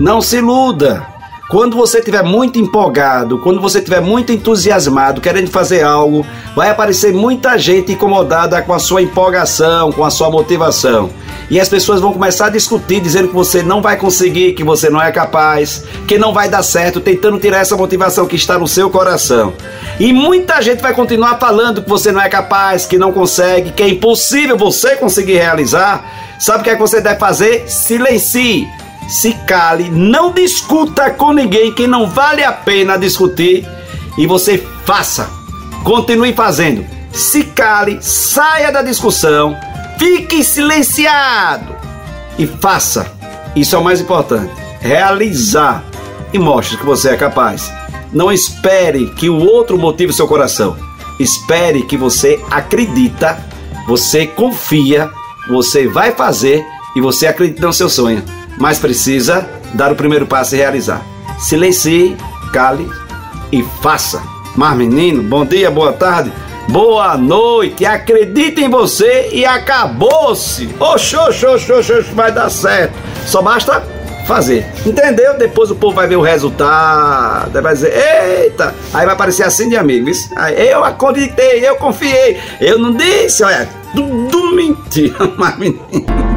Não se iluda. Quando você estiver muito empolgado, quando você estiver muito entusiasmado, querendo fazer algo, vai aparecer muita gente incomodada com a sua empolgação, com a sua motivação. E as pessoas vão começar a discutir, dizendo que você não vai conseguir, que você não é capaz, que não vai dar certo, tentando tirar essa motivação que está no seu coração. E muita gente vai continuar falando que você não é capaz, que não consegue, que é impossível você conseguir realizar. Sabe o que é que você deve fazer? Silencie se cale, não discuta com ninguém que não vale a pena discutir e você faça. Continue fazendo. Se cale, saia da discussão, fique silenciado e faça. Isso é o mais importante. Realizar e mostre que você é capaz. Não espere que o outro motive seu coração. Espere que você acredita, você confia, você vai fazer e você acredita no seu sonho mas precisa dar o primeiro passo e realizar. Silencie, cale e faça. Mas menino, bom dia, boa tarde, boa noite, acredite em você e acabou-se. Oxô, oxô, oxô, oxô, vai dar certo. Só basta fazer. Entendeu? Depois o povo vai ver o resultado. Vai dizer, eita! Aí vai aparecer assim de amigos. Eu acreditei, eu confiei. Eu não disse, olha, tudo mentira, mas menino.